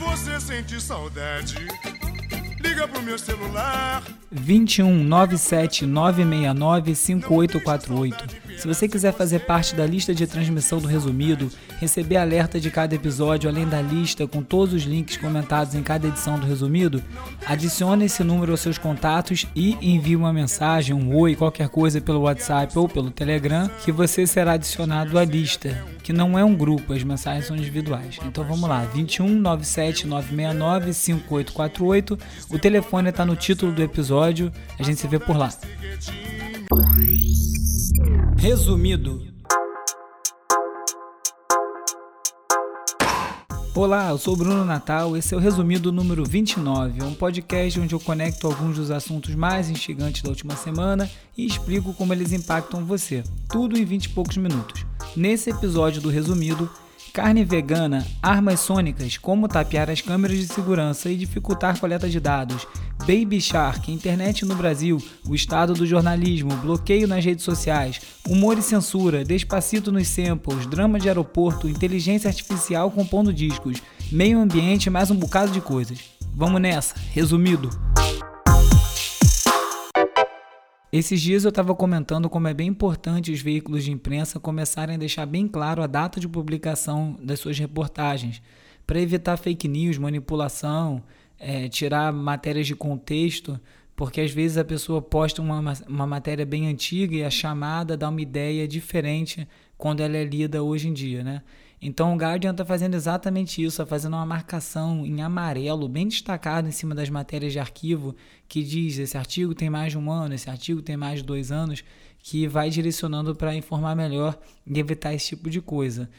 você sente saudade, liga pro meu celular. 21 97 969 5848. Se você quiser fazer parte da lista de transmissão do resumido, receber alerta de cada episódio, além da lista com todos os links comentados em cada edição do resumido, adicione esse número aos seus contatos e envie uma mensagem, um oi, qualquer coisa pelo WhatsApp ou pelo Telegram, que você será adicionado à lista, que não é um grupo, as mensagens são individuais. Então vamos lá, 21 97 969 5848. O telefone está no título do episódio, a gente se vê por lá. Resumido. Olá, eu sou Bruno Natal, esse é o Resumido número 29, um podcast onde eu conecto alguns dos assuntos mais instigantes da última semana e explico como eles impactam você, tudo em 20 e poucos minutos. Nesse episódio do Resumido, Carne vegana, armas sônicas, como tapear as câmeras de segurança e dificultar coleta de dados, Baby Shark, internet no Brasil, o estado do jornalismo, bloqueio nas redes sociais, humor e censura, despacito nos samples, drama de aeroporto, inteligência artificial compondo discos, meio ambiente mais um bocado de coisas. Vamos nessa, resumido. Esses dias eu estava comentando como é bem importante os veículos de imprensa começarem a deixar bem claro a data de publicação das suas reportagens, para evitar fake news, manipulação, é, tirar matérias de contexto, porque às vezes a pessoa posta uma, uma matéria bem antiga e a chamada dá uma ideia diferente quando ela é lida hoje em dia, né? Então o Guardian está fazendo exatamente isso, está fazendo uma marcação em amarelo, bem destacado em cima das matérias de arquivo, que diz esse artigo tem mais de um ano, esse artigo tem mais de dois anos, que vai direcionando para informar melhor e evitar esse tipo de coisa.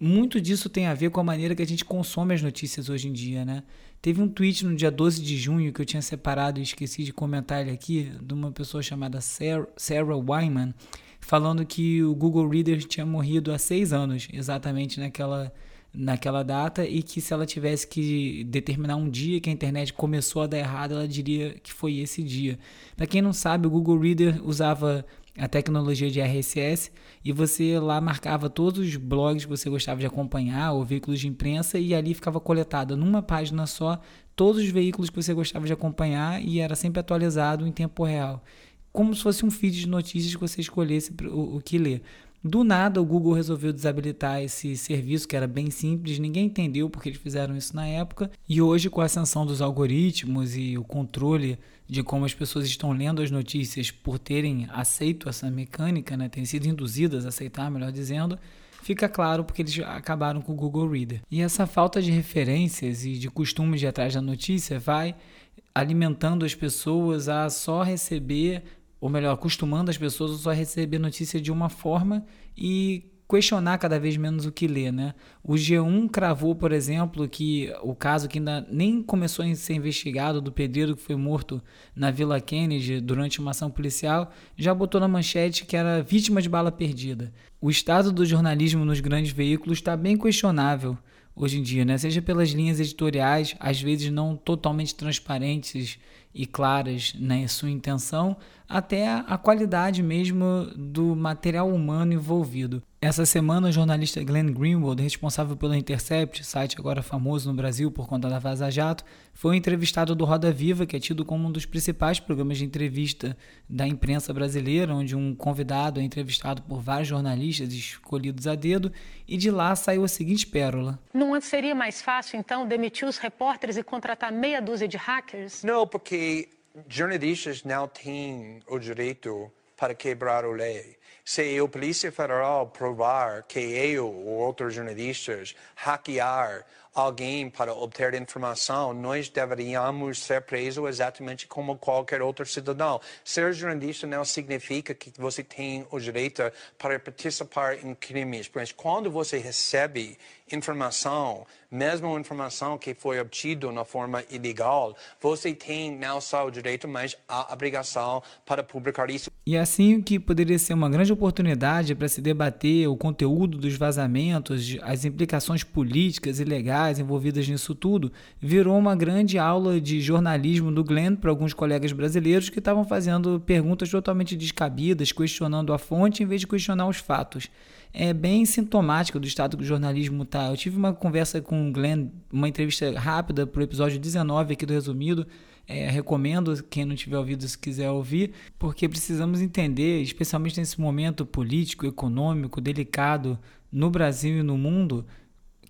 Muito disso tem a ver com a maneira que a gente consome as notícias hoje em dia, né? Teve um tweet no dia 12 de junho que eu tinha separado e esqueci de comentar ele aqui, de uma pessoa chamada Sarah, Sarah Wyman, falando que o Google Reader tinha morrido há seis anos, exatamente naquela, naquela data, e que se ela tivesse que determinar um dia que a internet começou a dar errado, ela diria que foi esse dia. Para quem não sabe, o Google Reader usava a tecnologia de RSS e você lá marcava todos os blogs que você gostava de acompanhar ou veículos de imprensa e ali ficava coletado numa página só todos os veículos que você gostava de acompanhar e era sempre atualizado em tempo real como se fosse um feed de notícias que você escolhesse o, o que ler. Do nada, o Google resolveu desabilitar esse serviço, que era bem simples, ninguém entendeu porque eles fizeram isso na época. E hoje, com a ascensão dos algoritmos e o controle de como as pessoas estão lendo as notícias por terem aceito essa mecânica, né, terem sido induzidas a aceitar, melhor dizendo, fica claro porque eles acabaram com o Google Reader. E essa falta de referências e de costume de atrás da notícia vai alimentando as pessoas a só receber ou melhor, acostumando as pessoas a só receber notícia de uma forma e questionar cada vez menos o que lê, né? O G1 cravou, por exemplo, que o caso que ainda nem começou a ser investigado do pedreiro que foi morto na Vila Kennedy durante uma ação policial, já botou na manchete que era vítima de bala perdida. O estado do jornalismo nos grandes veículos está bem questionável hoje em dia, né? Seja pelas linhas editoriais, às vezes não totalmente transparentes e claras na né, sua intenção, até a qualidade mesmo do material humano envolvido. Essa semana, o jornalista Glenn Greenwald, responsável pelo Intercept, site agora famoso no Brasil por conta da Vaza Jato, foi entrevistado do Roda Viva, que é tido como um dos principais programas de entrevista da imprensa brasileira, onde um convidado é entrevistado por vários jornalistas escolhidos a dedo, e de lá saiu a seguinte pérola. Não seria mais fácil, então, demitir os repórteres e contratar meia dúzia de hackers? Não, porque jornalistas não têm o direito para quebrar a lei. Se a Polícia Federal provar que eu ou outros jornalistas hackear alguém para obter informação, nós deveríamos ser presos exatamente como qualquer outro cidadão. Ser jornalista não significa que você tem o direito para participar em crimes, mas quando você recebe informação, mesmo informação que foi obtida na forma ilegal, você tem não só o direito, mas a obrigação para publicar isso. E assim que poderia ser uma grande oportunidade para se debater o conteúdo dos vazamentos, as implicações políticas e legais sociais envolvidas nisso tudo, virou uma grande aula de jornalismo do Glenn para alguns colegas brasileiros que estavam fazendo perguntas totalmente descabidas, questionando a fonte em vez de questionar os fatos. É bem sintomático do estado que o jornalismo está. Eu tive uma conversa com o Glenn, uma entrevista rápida para o episódio 19 aqui do Resumido, é, recomendo quem não tiver ouvido se quiser ouvir, porque precisamos entender, especialmente nesse momento político, econômico, delicado no Brasil e no mundo,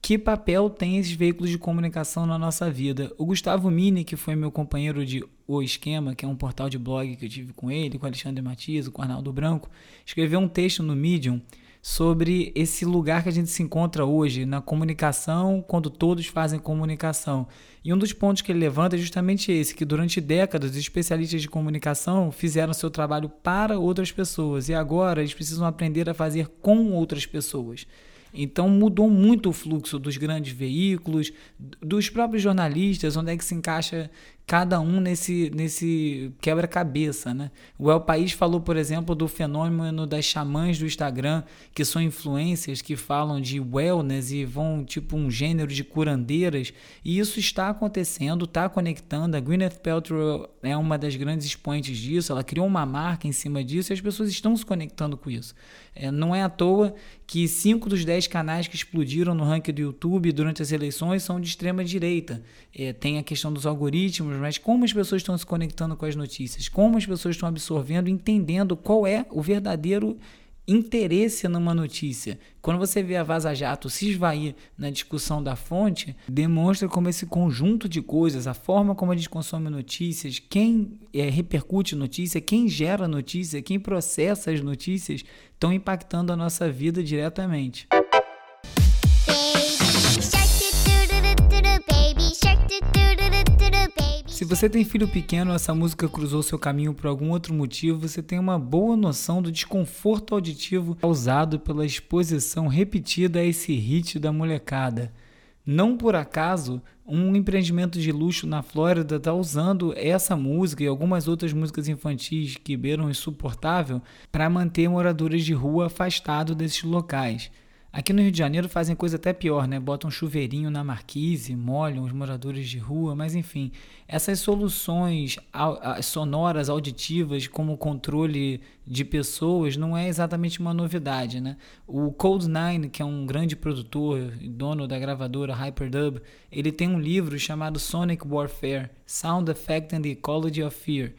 que papel tem esses veículos de comunicação na nossa vida. O Gustavo Mini, que foi meu companheiro de O Esquema, que é um portal de blog que eu tive com ele, com Alexandre Matias, com Arnaldo Branco, escreveu um texto no Medium sobre esse lugar que a gente se encontra hoje na comunicação, quando todos fazem comunicação. E um dos pontos que ele levanta é justamente esse, que durante décadas especialistas de comunicação fizeram seu trabalho para outras pessoas e agora eles precisam aprender a fazer com outras pessoas. Então mudou muito o fluxo dos grandes veículos, dos próprios jornalistas, onde é que se encaixa cada um nesse, nesse quebra-cabeça. Né? O El País falou, por exemplo, do fenômeno das xamãs do Instagram, que são influências que falam de wellness e vão tipo um gênero de curandeiras, e isso está acontecendo, está conectando. A Gwyneth Paltrow é uma das grandes expoentes disso, ela criou uma marca em cima disso e as pessoas estão se conectando com isso. É, não é à toa que 5 dos 10 canais que explodiram no ranking do YouTube durante as eleições são de extrema direita. É, tem a questão dos algoritmos, mas como as pessoas estão se conectando com as notícias, como as pessoas estão absorvendo, entendendo qual é o verdadeiro interesse numa notícia. Quando você vê a Vaza Jato se esvair na discussão da fonte, demonstra como esse conjunto de coisas, a forma como a gente consome notícias, quem é, repercute notícia, quem gera notícia, quem processa as notícias, estão impactando a nossa vida diretamente. Se você tem filho pequeno, essa música cruzou seu caminho por algum outro motivo, você tem uma boa noção do desconforto auditivo causado pela exposição repetida a esse hit da molecada. Não por acaso, um empreendimento de luxo na Flórida está usando essa música e algumas outras músicas infantis que beiram insuportável para manter moradores de rua afastados desses locais. Aqui no Rio de Janeiro fazem coisa até pior, né? Botam um chuveirinho na marquise, molham os moradores de rua, mas enfim, essas soluções sonoras, auditivas, como controle de pessoas, não é exatamente uma novidade, né? O Cold Nine, que é um grande produtor e dono da gravadora Hyperdub, ele tem um livro chamado Sonic Warfare: Sound Effect and the Ecology of Fear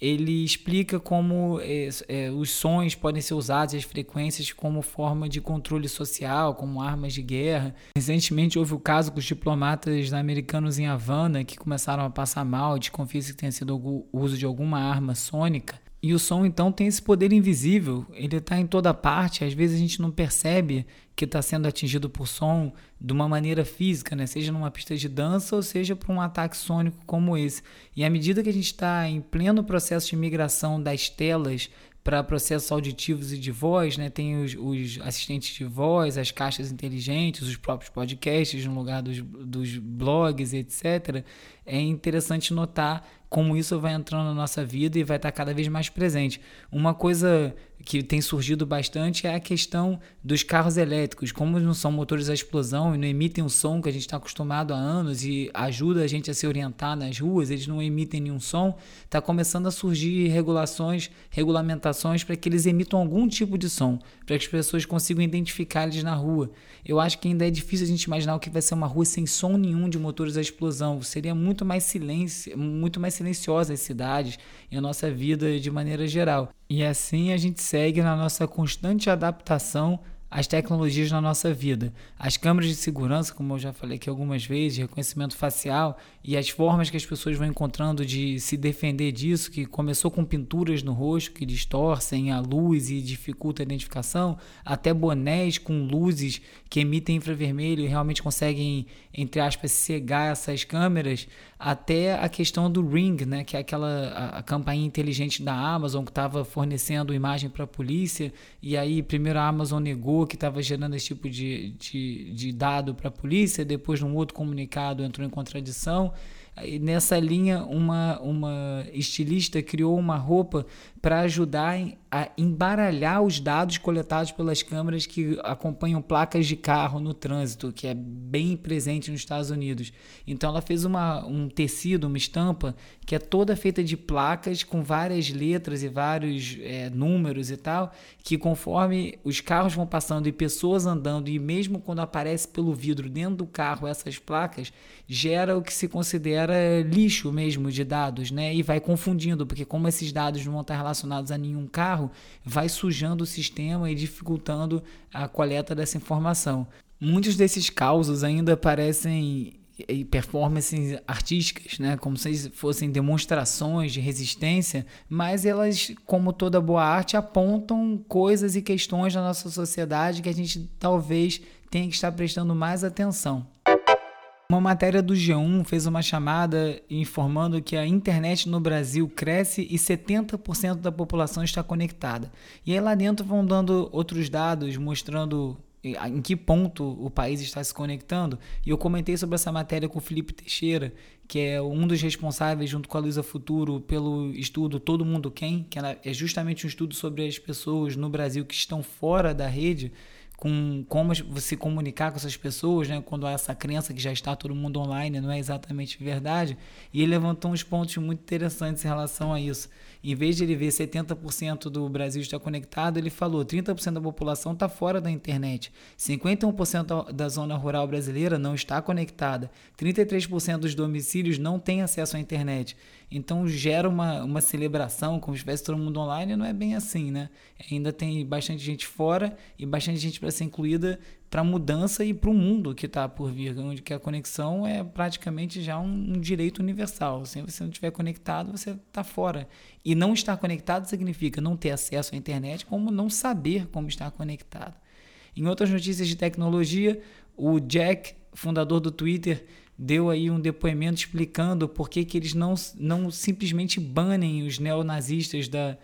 ele explica como é, é, os sons podem ser usados as frequências como forma de controle social, como armas de guerra. Recentemente houve o caso com os diplomatas americanos em Havana que começaram a passar mal, desconfia-se que tenha sido o uso de alguma arma sônica. E o som então tem esse poder invisível, ele está em toda parte, às vezes a gente não percebe que está sendo atingido por som de uma maneira física, né? seja numa pista de dança ou seja por um ataque sônico como esse. E à medida que a gente está em pleno processo de migração das telas para processos auditivos e de voz, né? Tem os, os, assistentes de voz, as caixas inteligentes, os próprios podcasts no lugar dos, dos blogs, etc. É interessante notar como isso vai entrando na nossa vida e vai estar cada vez mais presente. Uma coisa que tem surgido bastante é a questão dos carros elétricos. Como não são motores a explosão e não emitem o som que a gente está acostumado há anos e ajuda a gente a se orientar nas ruas, eles não emitem nenhum som, está começando a surgir regulações, regulamentações para que eles emitam algum tipo de som, para que as pessoas consigam identificar eles na rua. Eu acho que ainda é difícil a gente imaginar o que vai ser uma rua sem som nenhum de motores a explosão. Seria muito mais silêncio, muito mais silenciosa as cidades e a nossa vida de maneira geral. E assim a gente segue na nossa constante adaptação às tecnologias na nossa vida. As câmeras de segurança, como eu já falei aqui algumas vezes, reconhecimento facial e as formas que as pessoas vão encontrando de se defender disso, que começou com pinturas no rosto que distorcem a luz e dificulta a identificação, até bonés com luzes que emitem infravermelho e realmente conseguem, entre aspas, cegar essas câmeras, até a questão do Ring, né, que é aquela a, a campainha inteligente da Amazon que estava fornecendo imagem para a polícia, e aí primeiro a Amazon negou que estava gerando esse tipo de, de, de dado para a polícia, depois num outro comunicado entrou em contradição. E nessa linha, uma, uma estilista criou uma roupa para ajudar a embaralhar os dados coletados pelas câmeras que acompanham placas de carro no trânsito, que é bem presente nos Estados Unidos. Então ela fez uma, um tecido, uma estampa, que é toda feita de placas com várias letras e vários é, números e tal, que conforme os carros vão passando e pessoas andando, e mesmo quando aparece pelo vidro dentro do carro essas placas, gera o que se considera lixo mesmo de dados, né? E vai confundindo, porque como esses dados não vão estar relacionados a nenhum carro, vai sujando o sistema e dificultando a coleta dessa informação. Muitos desses causos ainda parecem performances artísticas, né? como se fossem demonstrações de resistência, mas elas, como toda boa arte, apontam coisas e questões da nossa sociedade que a gente talvez tenha que estar prestando mais atenção. Uma matéria do G1 fez uma chamada informando que a internet no Brasil cresce e 70% da população está conectada. E aí lá dentro vão dando outros dados mostrando em que ponto o país está se conectando. E eu comentei sobre essa matéria com o Felipe Teixeira, que é um dos responsáveis, junto com a Luísa Futuro, pelo estudo Todo Mundo Quem, que é justamente um estudo sobre as pessoas no Brasil que estão fora da rede com como você comunicar com essas pessoas, né? Quando há essa crença que já está todo mundo online, não é exatamente verdade. E ele levantou uns pontos muito interessantes em relação a isso. Em vez de ele ver 70% do Brasil está conectado, ele falou 30% da população está fora da internet, 51% da zona rural brasileira não está conectada, 33% dos domicílios não têm acesso à internet. Então gera uma, uma celebração, como se estivesse todo mundo online, não é bem assim, né? Ainda tem bastante gente fora e bastante gente para ser incluída para a mudança e para o mundo que está por vir, onde que a conexão é praticamente já um, um direito universal. Se você não estiver conectado, você está fora. E não estar conectado significa não ter acesso à internet, como não saber como estar conectado. Em outras notícias de tecnologia, o Jack, fundador do Twitter, deu aí um depoimento explicando por que, que eles não, não simplesmente banem os neonazistas da,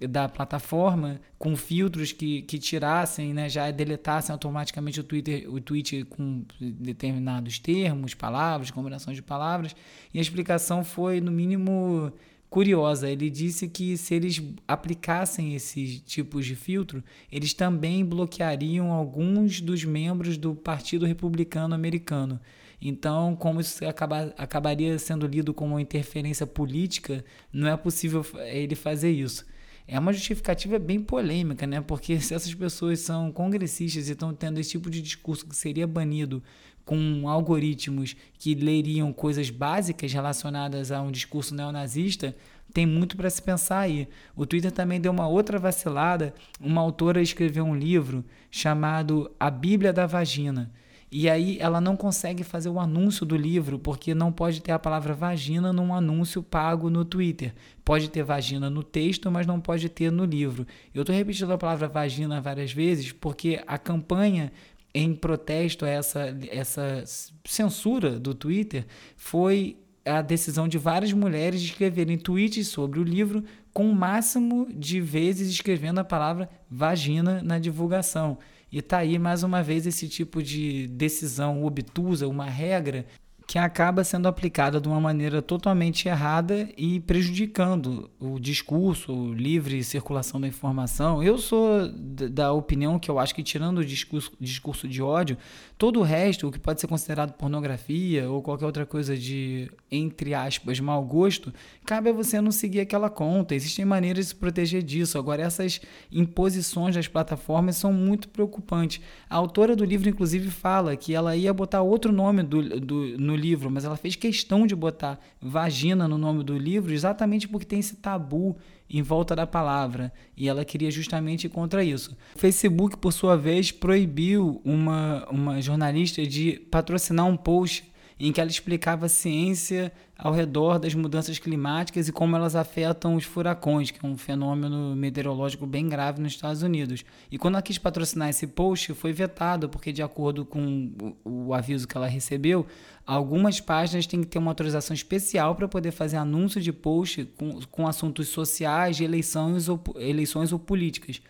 da plataforma com filtros que, que tirassem, né, já deletassem automaticamente o Twitter, o tweet com determinados termos, palavras, combinações de palavras. E a explicação foi, no mínimo, curiosa. Ele disse que se eles aplicassem esses tipos de filtro, eles também bloqueariam alguns dos membros do Partido Republicano Americano. Então, como isso acaba, acabaria sendo lido como uma interferência política, não é possível ele fazer isso. É uma justificativa bem polêmica, né? Porque se essas pessoas são congressistas e estão tendo esse tipo de discurso que seria banido com algoritmos que leriam coisas básicas relacionadas a um discurso neonazista, tem muito para se pensar aí. O Twitter também deu uma outra vacilada. Uma autora escreveu um livro chamado A Bíblia da Vagina e aí ela não consegue fazer o anúncio do livro porque não pode ter a palavra vagina num anúncio pago no Twitter. Pode ter vagina no texto, mas não pode ter no livro. Eu estou repetindo a palavra vagina várias vezes porque a campanha em protesto a essa, essa censura do Twitter foi a decisão de várias mulheres de escreverem tweets sobre o livro com o máximo de vezes escrevendo a palavra vagina na divulgação. E tá aí mais uma vez esse tipo de decisão obtusa, uma regra que acaba sendo aplicada de uma maneira totalmente errada e prejudicando o discurso, o livre circulação da informação. Eu sou da opinião que eu acho que, tirando o discurso, discurso de ódio, todo o resto, o que pode ser considerado pornografia ou qualquer outra coisa de, entre aspas, mau gosto, cabe a você não seguir aquela conta. Existem maneiras de se proteger disso. Agora, essas imposições das plataformas são muito preocupantes. A autora do livro, inclusive, fala que ela ia botar outro nome do, do, no livro, mas ela fez questão de botar vagina no nome do livro exatamente porque tem esse tabu em volta da palavra e ela queria justamente contra isso. O Facebook, por sua vez, proibiu uma, uma jornalista de patrocinar um post em que ela explicava a ciência ao redor das mudanças climáticas e como elas afetam os furacões, que é um fenômeno meteorológico bem grave nos Estados Unidos. E quando ela quis patrocinar esse post, foi vetado, porque, de acordo com o, o aviso que ela recebeu, algumas páginas têm que ter uma autorização especial para poder fazer anúncio de post com, com assuntos sociais, eleições ou, eleições ou políticas.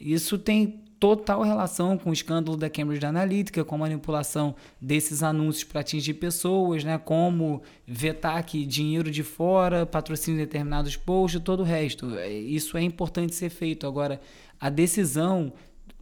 Isso tem total relação com o escândalo da Cambridge Analytica, com a manipulação desses anúncios para atingir pessoas, né, como vetar que dinheiro de fora, patrocínio de determinados posts, todo o resto. É, isso é importante ser feito. Agora, a decisão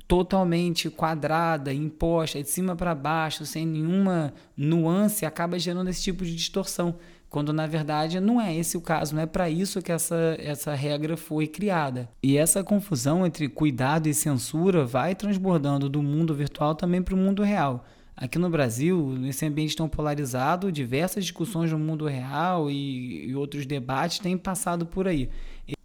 totalmente quadrada, imposta, de cima para baixo, sem nenhuma nuance, acaba gerando esse tipo de distorção. Quando na verdade não é esse o caso, não é para isso que essa, essa regra foi criada. E essa confusão entre cuidado e censura vai transbordando do mundo virtual também para o mundo real. Aqui no Brasil, nesse ambiente tão polarizado, diversas discussões no mundo real e, e outros debates têm passado por aí.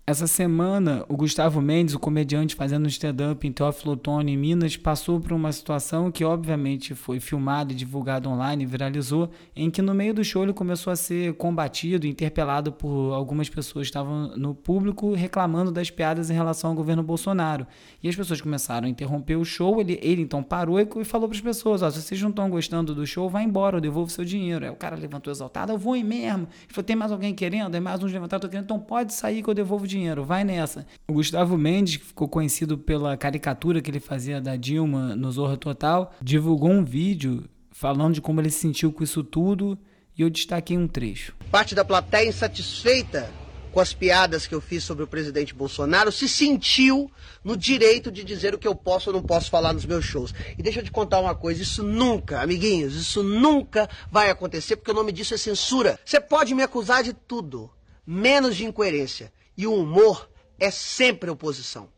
Essa semana, o Gustavo Mendes, o comediante fazendo stand-up em Teófilo Otoni, em Minas, passou por uma situação que, obviamente, foi filmada e divulgada online, viralizou, em que no meio do show ele começou a ser combatido, interpelado por algumas pessoas que estavam no público reclamando das piadas em relação ao governo Bolsonaro. E as pessoas começaram a interromper o show, ele, ele então parou e falou para as pessoas: oh, se vocês não estão gostando do show, vai embora, eu devolvo seu dinheiro. Aí o cara levantou exaltado: eu vou ir mesmo. Ele falou: tem mais alguém querendo? Tem mais uns levantados, querendo, então pode sair que eu devolvo dinheiro dinheiro, vai nessa. O Gustavo Mendes, que ficou conhecido pela caricatura que ele fazia da Dilma no Zorra Total, divulgou um vídeo falando de como ele se sentiu com isso tudo e eu destaquei um trecho. Parte da plateia insatisfeita com as piadas que eu fiz sobre o presidente Bolsonaro se sentiu no direito de dizer o que eu posso ou não posso falar nos meus shows. E deixa eu te contar uma coisa, isso nunca, amiguinhos, isso nunca vai acontecer porque o nome disso é censura. Você pode me acusar de tudo, menos de incoerência. E o humor é sempre oposição.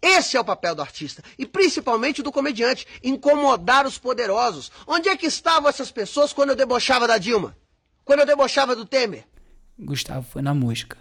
Esse é o papel do artista e principalmente do comediante, incomodar os poderosos. Onde é que estavam essas pessoas quando eu debochava da Dilma? Quando eu debochava do Temer? Gustavo foi na música.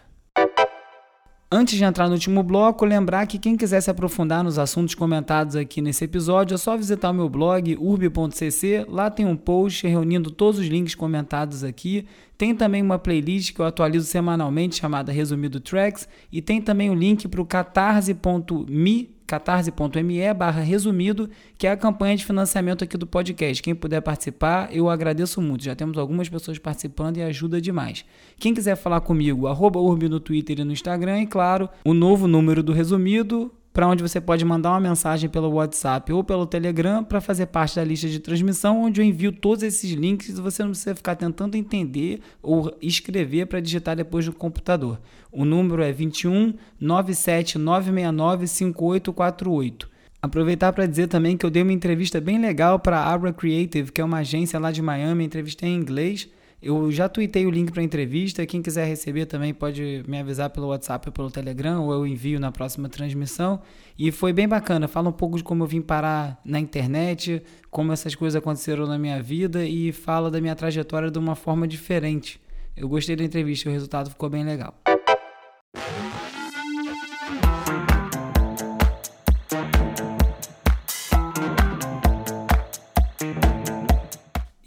Antes de entrar no último bloco, lembrar que quem quiser se aprofundar nos assuntos comentados aqui nesse episódio é só visitar o meu blog urb.cc. Lá tem um post reunindo todos os links comentados aqui. Tem também uma playlist que eu atualizo semanalmente chamada Resumido Tracks e tem também o link para o catarse.me catarse.me barra resumido, que é a campanha de financiamento aqui do podcast. Quem puder participar, eu agradeço muito. Já temos algumas pessoas participando e ajuda demais. Quem quiser falar comigo, arroba Urbi no Twitter e no Instagram, e claro, o novo número do resumido, para onde você pode mandar uma mensagem pelo WhatsApp ou pelo Telegram para fazer parte da lista de transmissão, onde eu envio todos esses links e você não precisa ficar tentando entender ou escrever para digitar depois no computador. O número é 21 97 969 5848. Aproveitar para dizer também que eu dei uma entrevista bem legal para a Abra Creative, que é uma agência lá de Miami, entrevistei em inglês eu já tuitei o link para a entrevista. Quem quiser receber também pode me avisar pelo WhatsApp ou pelo Telegram, ou eu envio na próxima transmissão. E foi bem bacana. Fala um pouco de como eu vim parar na internet, como essas coisas aconteceram na minha vida e fala da minha trajetória de uma forma diferente. Eu gostei da entrevista, o resultado ficou bem legal.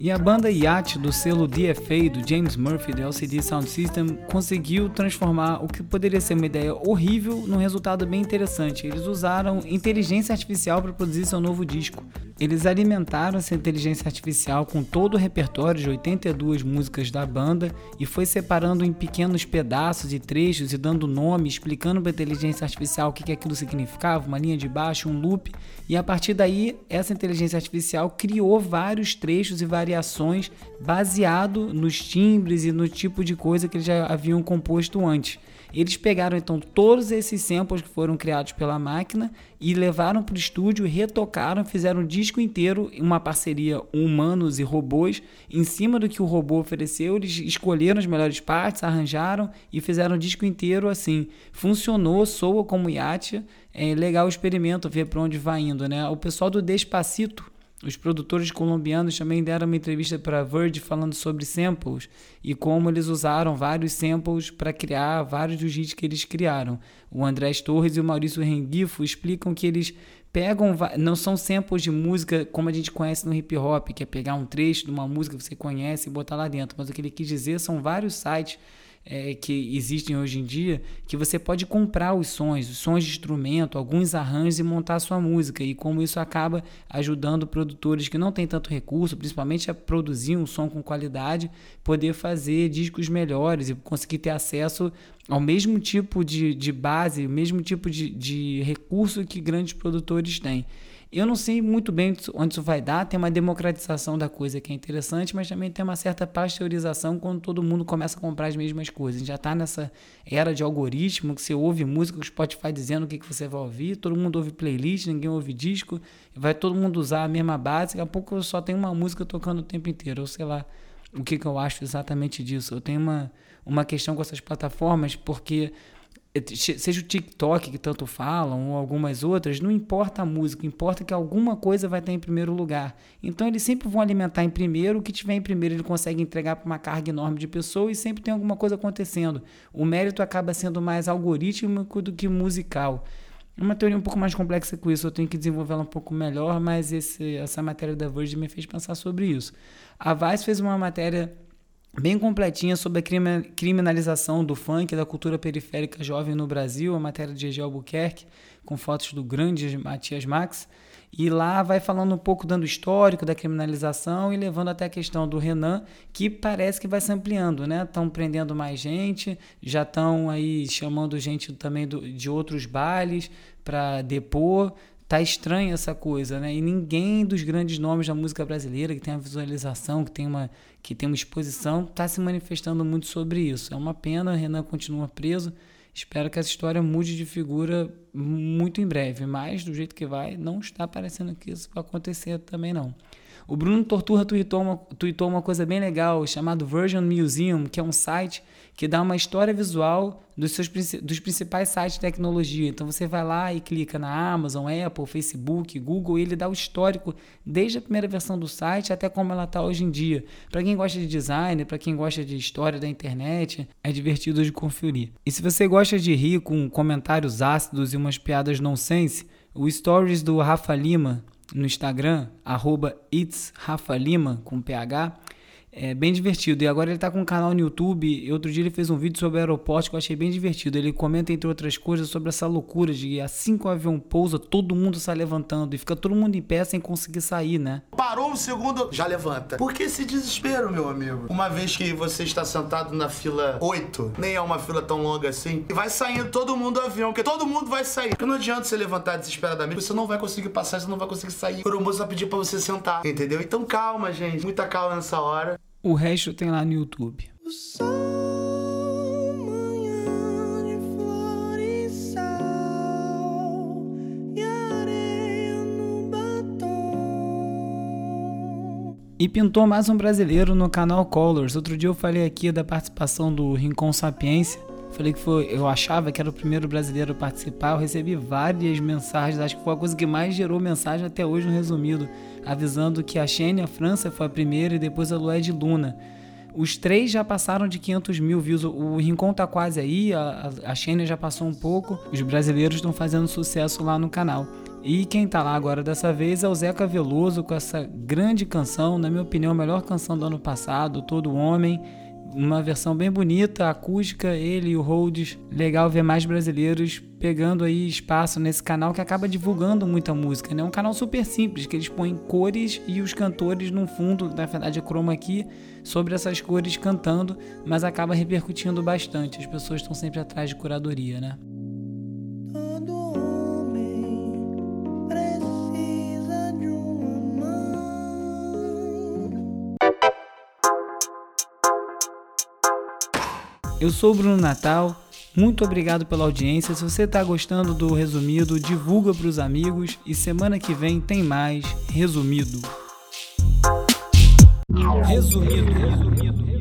E a banda Yacht do selo DFA do James Murphy do LCD Sound System conseguiu transformar o que poderia ser uma ideia horrível num resultado bem interessante. Eles usaram inteligência artificial para produzir seu novo disco. Eles alimentaram essa inteligência artificial com todo o repertório de 82 músicas da banda e foi separando em pequenos pedaços e trechos e dando nome, explicando para a inteligência artificial o que, aquilo significava, uma linha de baixo, um loop. E a partir daí, essa inteligência artificial criou vários trechos e variações baseado nos timbres e no tipo de coisa que eles já haviam composto antes. Eles pegaram então todos esses samples que foram criados pela máquina e levaram para o estúdio, retocaram, fizeram um disco inteiro, uma parceria humanos e robôs. Em cima do que o robô ofereceu, eles escolheram as melhores partes, arranjaram e fizeram o disco inteiro assim. Funcionou, soa como Yatia. É legal o experimento, ver para onde vai indo, né? O pessoal do Despacito os produtores colombianos também deram uma entrevista para a Verge falando sobre samples e como eles usaram vários samples para criar vários dos hits que eles criaram. O Andrés Torres e o Maurício Rengifo explicam que eles pegam, não são samples de música como a gente conhece no hip hop, que é pegar um trecho de uma música que você conhece e botar lá dentro, mas o que ele quis dizer são vários sites é, que existem hoje em dia, que você pode comprar os sons, os sons de instrumento, alguns arranjos e montar a sua música. E como isso acaba ajudando produtores que não têm tanto recurso, principalmente a produzir um som com qualidade, poder fazer discos melhores e conseguir ter acesso ao mesmo tipo de, de base, o mesmo tipo de, de recurso que grandes produtores têm. Eu não sei muito bem onde isso vai dar, tem uma democratização da coisa que é interessante, mas também tem uma certa pasteurização quando todo mundo começa a comprar as mesmas coisas. Já está nessa era de algoritmo que você ouve música, o Spotify dizendo o que, que você vai ouvir, todo mundo ouve playlist, ninguém ouve disco, vai todo mundo usar a mesma base, daqui a pouco só tem uma música tocando o tempo inteiro, ou sei lá o que, que eu acho exatamente disso. Eu tenho uma, uma questão com essas plataformas, porque seja o TikTok que tanto falam ou algumas outras, não importa a música, importa que alguma coisa vai estar em primeiro lugar. Então eles sempre vão alimentar em primeiro, o que tiver em primeiro ele consegue entregar para uma carga enorme de pessoas e sempre tem alguma coisa acontecendo. O mérito acaba sendo mais algorítmico do que musical. É uma teoria um pouco mais complexa com isso, eu tenho que desenvolvê-la um pouco melhor, mas esse, essa matéria da Verge me fez pensar sobre isso. A Vice fez uma matéria bem completinha sobre a criminalização do funk, da cultura periférica jovem no Brasil, a matéria de Egel Albuquerque, com fotos do grande Matias Max. E lá vai falando um pouco, dando histórico da criminalização e levando até a questão do Renan, que parece que vai se ampliando, né? Estão prendendo mais gente, já estão aí chamando gente também do, de outros bailes para depor tá estranha essa coisa, né? E ninguém dos grandes nomes da música brasileira que tem a visualização, que tem uma que tem uma exposição, está se manifestando muito sobre isso. É uma pena, Renan continua preso. Espero que essa história mude de figura muito em breve, mas do jeito que vai, não está parecendo que isso vai acontecer também não. O Bruno Torturra tweetou uma, tweetou uma coisa bem legal chamado Version Museum, que é um site que dá uma história visual dos, seus, dos principais sites de tecnologia. Então você vai lá e clica na Amazon, Apple, Facebook, Google, e ele dá o histórico desde a primeira versão do site até como ela está hoje em dia. Para quem gosta de design, para quem gosta de história da internet, é divertido de conferir. E se você gosta de rir com comentários ácidos e umas piadas nonsense, o Stories do Rafa Lima no Instagram, arroba itsrafalima, com PH, é bem divertido. E agora ele está com um canal no YouTube. Outro dia ele fez um vídeo sobre o aeroporto que eu achei bem divertido. Ele comenta, entre outras coisas, sobre essa loucura de assim que o avião pousa, todo mundo sai levantando. E fica todo mundo em pé sem conseguir sair, né? Parou um segundo, já levanta. Por que esse desespero, meu amigo? Uma vez que você está sentado na fila 8, nem é uma fila tão longa assim, e vai saindo todo mundo do avião, porque todo mundo vai sair. Porque não adianta você levantar desesperadamente, você não vai conseguir passar, você não vai conseguir sair. O moço vai pedir pra você sentar, entendeu? Então calma, gente. Muita calma nessa hora. O resto tem lá no YouTube. E pintou mais um brasileiro no canal Colors. Outro dia eu falei aqui da participação do Rincon Sapiência. Falei que foi, eu achava que era o primeiro brasileiro a participar. Eu recebi várias mensagens, acho que foi a coisa que mais gerou mensagem até hoje no resumido, avisando que a Xênia França foi a primeira e depois a Lué de Luna. Os três já passaram de 500 mil views. O Rincon tá quase aí, a, a Xênia já passou um pouco. Os brasileiros estão fazendo sucesso lá no canal. E quem tá lá agora dessa vez é o Zeca Veloso com essa grande canção, na minha opinião, a melhor canção do ano passado, Todo Homem uma versão bem bonita, acústica, ele e o Rhodes. Legal ver mais brasileiros pegando aí espaço nesse canal que acaba divulgando muita música, né? Um canal super simples, que eles põem cores e os cantores no fundo, na verdade é chroma aqui, sobre essas cores cantando, mas acaba repercutindo bastante. As pessoas estão sempre atrás de curadoria, né? Eu sou o Bruno Natal. Muito obrigado pela audiência. Se você está gostando do resumido, divulga para os amigos e semana que vem tem mais resumido. Resumido, resumido.